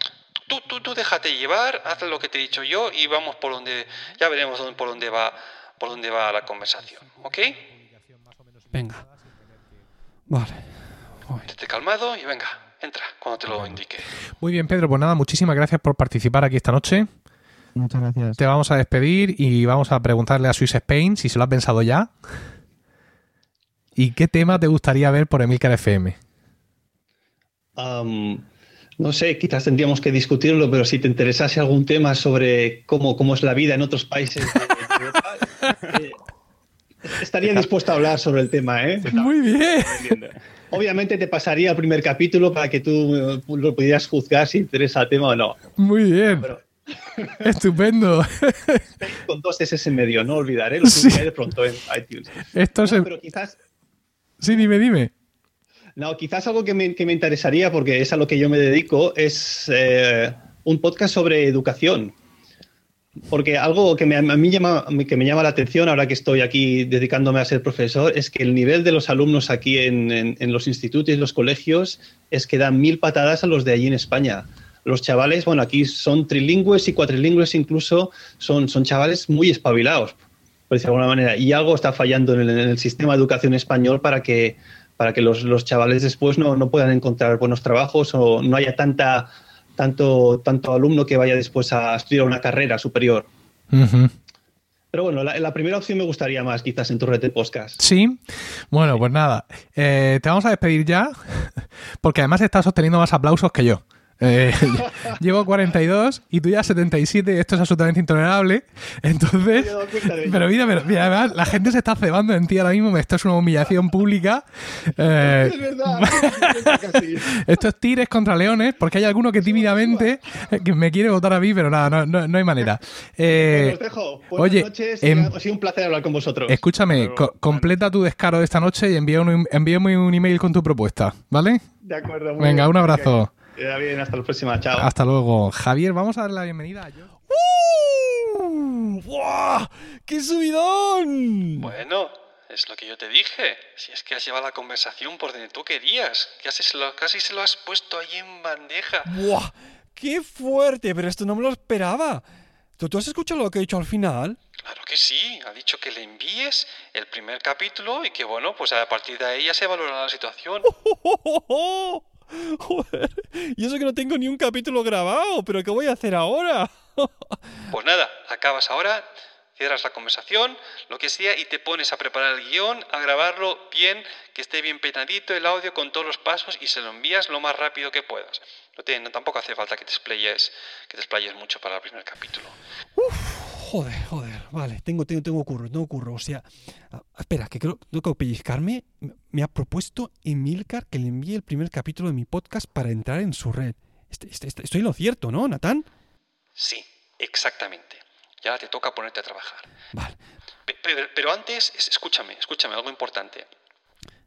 C: tú, tú, tú déjate llevar, haz lo que te he dicho yo y vamos por donde. Ya veremos dónde, por dónde va por dónde va la conversación. ¿Ok?
A: Venga. Vale.
C: Esté calmado y venga, entra cuando te lo indique.
E: Muy bien, Pedro, pues nada, muchísimas gracias por participar aquí esta noche.
A: Muchas gracias.
E: Te vamos a despedir y vamos a preguntarle a Swiss Spain si se lo ha pensado ya. ¿Y qué tema te gustaría ver por Emilcar FM?
G: No sé, quizás tendríamos que discutirlo, pero si te interesase algún tema sobre cómo, cómo es la vida en otros países de, de Europa, eh, estaría dispuesto a hablar sobre el tema, ¿eh?
E: Muy bien.
G: Obviamente te pasaría el primer capítulo para que tú eh, lo pudieras juzgar si te interesa el tema o no.
E: Muy bien. Estupendo.
G: Con dos S en medio, no olvidar, ¿eh? Lo publicaré de pronto en iTunes.
E: Esto
G: No,
E: se...
G: pero quizás,
E: Sí, dime, dime.
G: no, quizás algo que me, que me interesaría, porque es a lo que yo me dedico, es eh, un podcast sobre educación. Porque algo que me, a mí llama, que me llama la atención ahora que estoy aquí dedicándome a ser profesor es que el nivel de los alumnos aquí en, en- en los institutos y los colegios es que dan mil patadas a los de allí en España. Los chavales, bueno, aquí son trilingües y cuatrilingües incluso, son, son chavales muy espabilados, por decirlo de alguna manera. Y algo está fallando en el, en el sistema de educación español para que, para que los, los chavales después no, no puedan encontrar buenos trabajos o no haya tanta, tanto, tanto alumno que vaya después a estudiar una carrera superior. Pero bueno, la, la primera opción me gustaría más, quizás en tu red de podcast.
E: Sí. Bueno, pues nada. Eh, te vamos a despedir ya, porque además estás obteniendo más aplausos que yo. Eh, llevo 42 y tú ya 77 esto es absolutamente intolerable. Entonces, pero mira, pero mira, además la gente se está cebando en ti ahora mismo, esto es una humillación pública. Eh,
G: Es verdad.
E: esto es tires contra leones, porque hay alguno que tímidamente eh, que me quiere votar a mí, pero nada, no, no- no hay manera. Eh,
G: Os dejo. Buenas
E: oye,
G: noches.
E: em,
G: ha sido un placer hablar con vosotros.
E: Escúchame, co- completa tu descaro de esta noche y envía un, envíame un email con tu propuesta, ¿vale?
G: De acuerdo. muy
E: Venga,
G: bien.
E: un abrazo.
G: Vaya bien, hasta la próxima. Chao.
E: Hasta luego. Javier, vamos a darle la bienvenida a.
B: ¡Buah! ¡Qué subidón!
C: Bueno, es lo que yo te dije. Si es que has llevado la conversación por donde tú querías. Casi se lo, casi se lo has puesto ahí en bandeja.
B: ¡Buah! ¡Qué fuerte! Pero esto no me lo esperaba. ¿Tú, tú has escuchado lo que he dicho al final?
C: Claro que sí. Ha dicho que le envíes el primer capítulo y que bueno, pues a partir de ahí ya se valorará la situación.
B: Joder, y eso que no tengo ni un capítulo grabado, pero ¿qué voy a hacer ahora?
C: Pues nada, acabas ahora, cierras la conversación, lo que sea, y te pones a preparar el guion, a grabarlo bien, que esté bien peinadito el audio con todos los pasos y se lo envías lo más rápido que puedas. No tiene, no- tampoco hace falta que te explayes, que te explayes mucho para el primer capítulo.
B: Joder, joder, vale, tengo, tengo, tengo curro, tengo curro. O sea, espera, que creo, tengo que pellizcarme. Me- ha propuesto Emilcar que le envíe el primer capítulo de mi podcast para entrar en su red. Este- este- este- estoy en lo cierto, ¿no, Natán?
C: Sí, exactamente. Ya te toca ponerte a trabajar.
B: Vale.
C: Pe- Pero, pero antes, es- escúchame, escúchame, algo importante.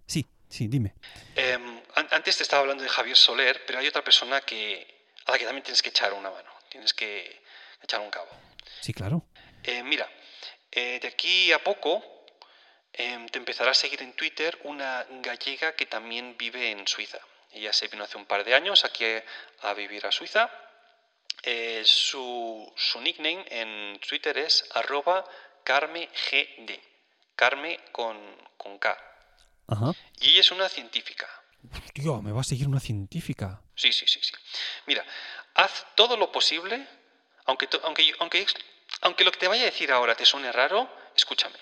B: Sí, sí, dime.
C: Em, an- antes te estaba hablando de Javier Soler, pero hay otra persona que, a la que también tienes que echar una mano, tienes que echar un cabo.
B: Sí, claro.
C: Eh, mira, eh, de aquí a poco em, te empezará a seguir en Twitter una gallega que también vive en Suiza. Ella se vino hace un par de años aquí a vivir a Suiza. Eh, su, su nickname en Twitter es arroba carmegd. Carme con, con K.
B: Ajá.
C: Y ella es una científica.
B: Tío, me va a seguir una científica.
C: Sí, sí, sí, sí. Mira, haz todo lo posible, aunque, aunque, aunque, aunque lo que te vaya a decir ahora te suene raro, escúchame.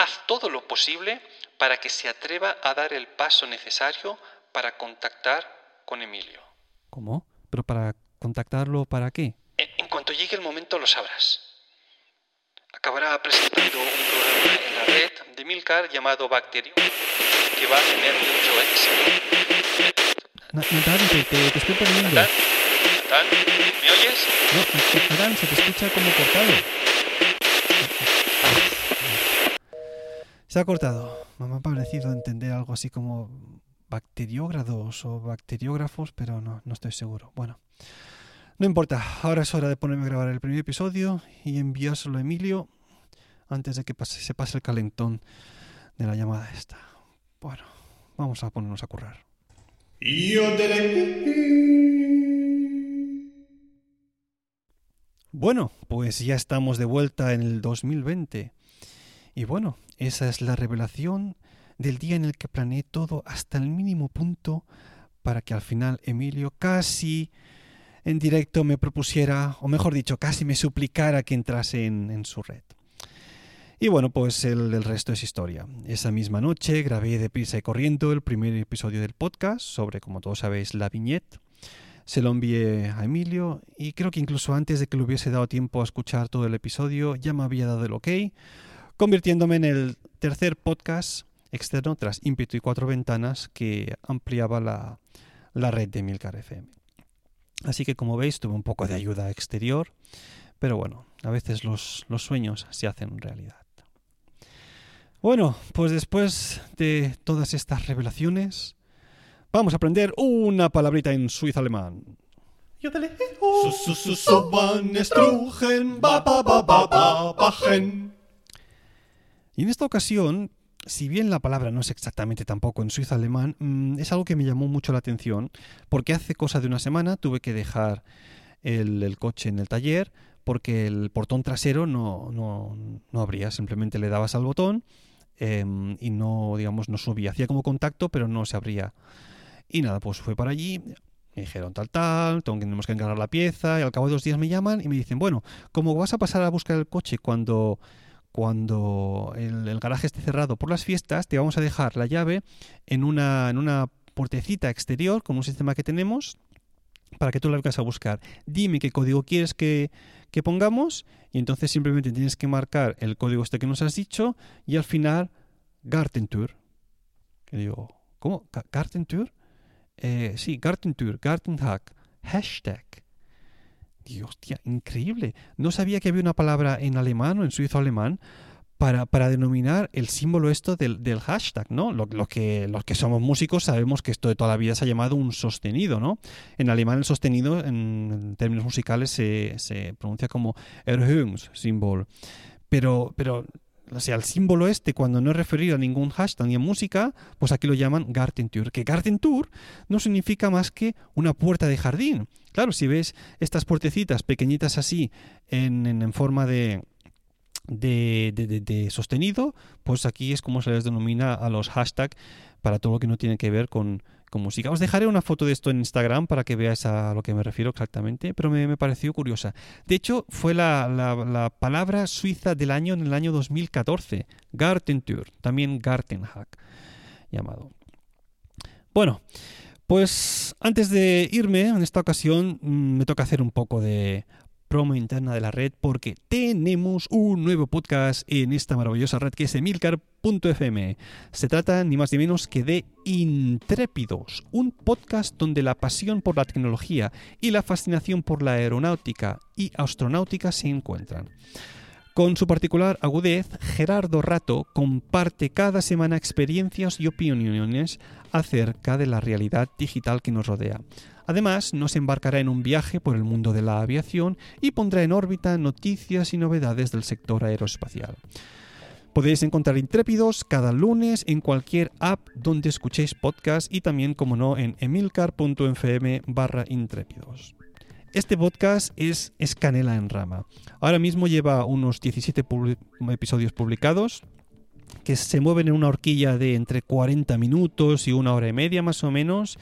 C: Haz todo lo posible para que se atreva a dar el paso necesario para contactar con Emilio.
B: ¿Cómo?
A: ¿Pero para contactarlo para qué?
C: En, en cuanto llegue el momento lo sabrás. Acabará presentando un programa en la red de Milcar llamado Bacterio, que va a tener mucho éxito.
A: Na- Natán, te, te- te estoy perdiendo.
C: ¿Me oyes?
A: No, Natán, se te escucha como cortado. Se ha cortado. Me ha parecido entender algo así como bacteriógrados o bacteriógrafos, pero no, no estoy seguro. Bueno, no importa. Ahora es hora de ponerme a grabar el primer episodio y enviárselo a Emilio antes de que pase- se pase el calentón de la llamada esta. Bueno, vamos a ponernos a currar. Bueno, pues ya estamos de vuelta en el 2020. Y bueno, esa es la revelación del día en el que planeé todo hasta el mínimo punto para que al final Emilio casi en directo me propusiera, o mejor dicho, casi me suplicara que entrase en, su red. Y bueno, pues el, el resto es historia. Esa misma noche grabé deprisa y corriendo el primer episodio del podcast sobre, como todos sabéis, la viñeta. Se lo envié a Emilio y creo que incluso antes de que le hubiese dado tiempo a escuchar todo el episodio ya me había dado el ok, convirtiéndome en el tercer podcast externo tras ímpetu y cuatro ventanas que ampliaba la, la red de Milcar FM. Así que como veis tuve un poco de ayuda exterior, pero bueno, a veces los, los sueños se hacen realidad. Bueno, pues después de todas estas revelaciones, vamos a aprender una palabrita en suizo alemán. Y en esta ocasión, si bien la palabra no es exactamente tampoco en suizo alemán, mm, es algo que me llamó mucho la atención, porque hace cosa de una semana tuve que dejar el, coche en el taller porque el portón trasero no, no, no abría, simplemente le dabas al botón em, y no, digamos, no subía. Hacía como contacto, pero no se abría. Y nada, pues fue para allí, me dijeron tal, tal, tenemos que encargar la pieza, y al cabo de dos días me llaman y me dicen, bueno, como vas a pasar a buscar el coche cuando, cuando el, garaje esté cerrado por las fiestas, te vamos a dejar la llave en una, en una puertecita exterior con un sistema que tenemos para que tú la vengas a buscar. Dime qué código quieres que, que pongamos y entonces simplemente tienes que marcar el código este que nos has dicho y al final Gartentour. Que digo, ¿cómo? ¿Ga- ¿Gartentour? Eh, sí, Gartentour, Gartenhack, hashtag. Digo, hostia, increíble. No sabía que había una palabra en alemán o en suizo alemán para, para denominar el símbolo esto del, del hashtag, ¿no? Lo, lo que, los que somos músicos sabemos que esto de toda la vida se ha llamado un sostenido, ¿no? En alemán el sostenido en, en términos musicales se, se pronuncia como Erhöhungssymbol. Pero, pero, o sea, el símbolo este, cuando no es referido a ningún hashtag ni a música, pues aquí lo llaman Gartentour. Que Gartentour no significa más que una puerta de jardín. Claro, si ves estas puertecitas pequeñitas así, en, en- en forma de, de- de- de sostenido, pues aquí es como se les denomina a los hashtags para todo lo que no tiene que ver con, con música. Os dejaré una foto de esto en Instagram para que veáis a lo que me refiero exactamente, pero me, me pareció curiosa. De hecho, fue la, la- la palabra suiza del año en el año 2014, Gartentour, también Gartenhack llamado. Bueno, pues antes de irme, en esta ocasión mm, me toca hacer un poco de promo interna de la red porque tenemos un nuevo podcast en esta maravillosa red que es emilcar.fm. Se trata ni más ni menos que de Intrépidos, un podcast donde la pasión por la tecnología y la fascinación por la aeronáutica y astronáutica se encuentran. Con su particular agudez, Gerardo Rato comparte cada semana experiencias y opiniones acerca de la realidad digital que nos rodea. Además, nos embarcará en un viaje por el mundo de la aviación y pondrá en órbita noticias y novedades del sector aeroespacial. Podéis encontrar Intrépidos cada lunes en cualquier app donde escuchéis podcast y también, como no, en emilcar.fm barra intrépidos. Este podcast es, es canela en rama. Ahora mismo lleva unos 17 publi- episodios publicados que se mueven en una horquilla de entre 40 minutos y una hora y media más o menos.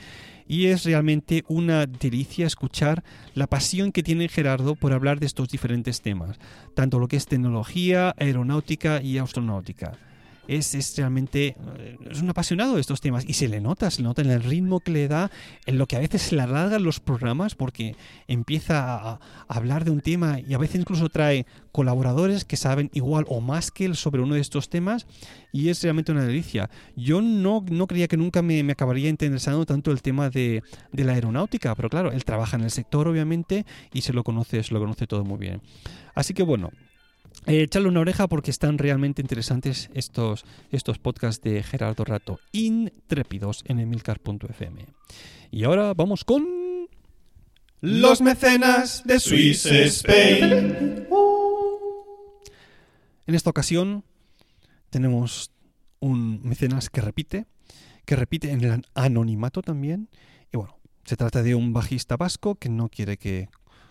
A: Y es realmente una delicia escuchar la pasión que tiene Gerardo por hablar de estos diferentes temas, tanto lo que es tecnología, aeronáutica y astronáutica. Es, es realmente eh, es un apasionado de estos temas y se le nota, se le nota en el ritmo que le da, en lo que a veces se le alargan los programas porque empieza a, hablar de un tema y a veces incluso trae colaboradores que saben igual o más que él sobre uno de estos temas y es realmente una delicia. Yo no, no creía que nunca me, me acabaría interesando tanto el tema de, de la aeronáutica, pero claro, él trabaja en el sector obviamente y se lo conoce, se lo conoce todo muy bien. Así que bueno, echarle una oreja porque están realmente interesantes estos, estos podcasts de Gerardo Rato, intrépidos en emilcar.fm. Y ahora vamos con...
D: Los mecenas de Swiss Spain.
A: En esta ocasión tenemos un mecenas que repite, que repite en el anonimato también. Y bueno, se trata de un bajista vasco que no quiere que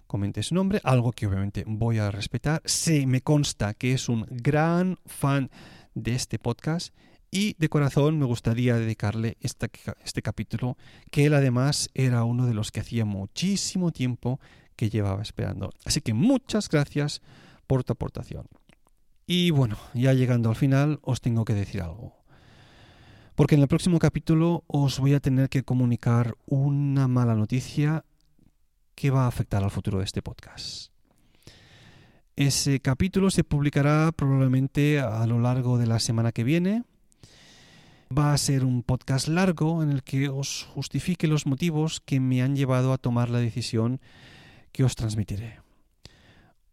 A: comente su nombre, algo que obviamente voy a respetar. Se me consta que es un gran fan de este podcast y de corazón me gustaría dedicarle este capítulo, que él además era uno de los que hacía muchísimo tiempo que llevaba esperando. Así que muchas gracias por tu aportación. Y bueno, ya llegando al final, os tengo que decir algo. Porque en el próximo capítulo os voy a tener que comunicar una mala noticia que va a afectar al futuro de este podcast. Ese capítulo se publicará probablemente a lo largo de la semana que viene. Va a ser un podcast largo en el que os justifique los motivos que me han llevado a tomar la decisión que os transmitiré.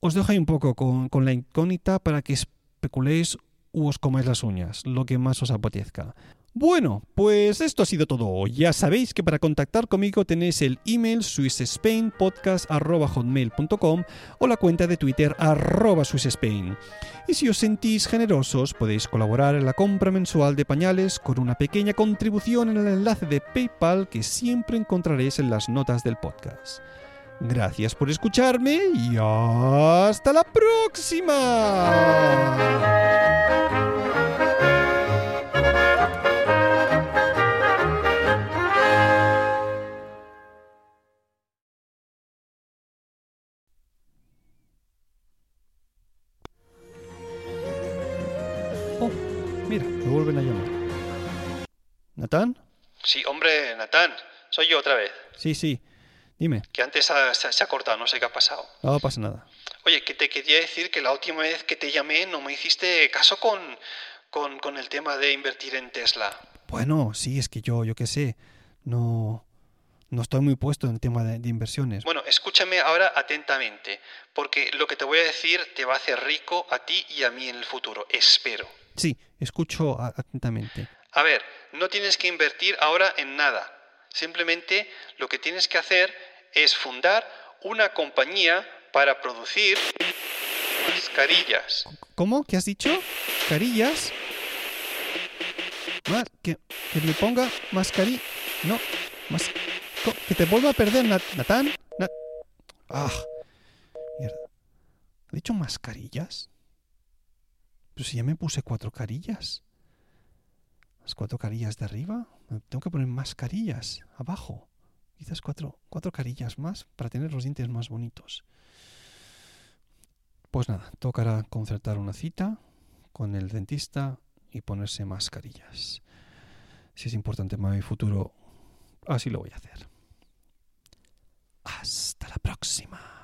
A: Os dejo ahí un poco con, con la incógnita para que especuléis u os comáis las uñas, lo que más os apetezca. Bueno, pues esto ha sido todo. Ya sabéis que para contactar conmigo tenéis el email swissspainpodcast.hotmail.com o la cuenta de Twitter arroba swissspain. Y si os sentís generosos, podéis colaborar en la compra mensual de pañales con una pequeña contribución en el enlace de PayPal que siempre encontraréis en las notas del podcast. Gracias por escucharme y hasta la próxima. ¿Natán?
C: Sí, hombre, Natán, soy yo otra vez.
A: Sí, sí. Dime.
C: Que antes ha- se, se ha cortado, no sé qué ha pasado.
A: No pasa nada.
C: Oye, que te quería decir que la última vez que te llamé no me hiciste caso con, con, con el tema de invertir en Tesla.
A: Bueno, sí, es que yo, yo qué sé, no, no estoy muy puesto en tema de, de inversiones.
C: Bueno, escúchame ahora atentamente, porque lo que te voy a decir te va a hacer rico a ti y a mí en el futuro, espero.
A: Sí, escucho atentamente.
C: A ver, no tienes que invertir ahora en nada. Simplemente lo que tienes que hacer es fundar una compañía para producir mascarillas.
A: ¿Cómo? ¿Qué has dicho? ¿Carillas? Más, que, me ponga mascarilla. No, co- que te vuelva a perder, Nat- Natán. Na- ah, mierda. ¿Ha dicho mascarillas? Pero si ya me puse cuatro carillas. Las cuatro carillas de arriba. Me Tengo que poner más carillas abajo. Quizás cuatro, cuatro carillas más para tener los dientes más bonitos. Pues nada, tocará concertar una cita con el dentista y ponerse mascarillas. Si es importante para mi futuro, así lo voy a hacer. Hasta la próxima.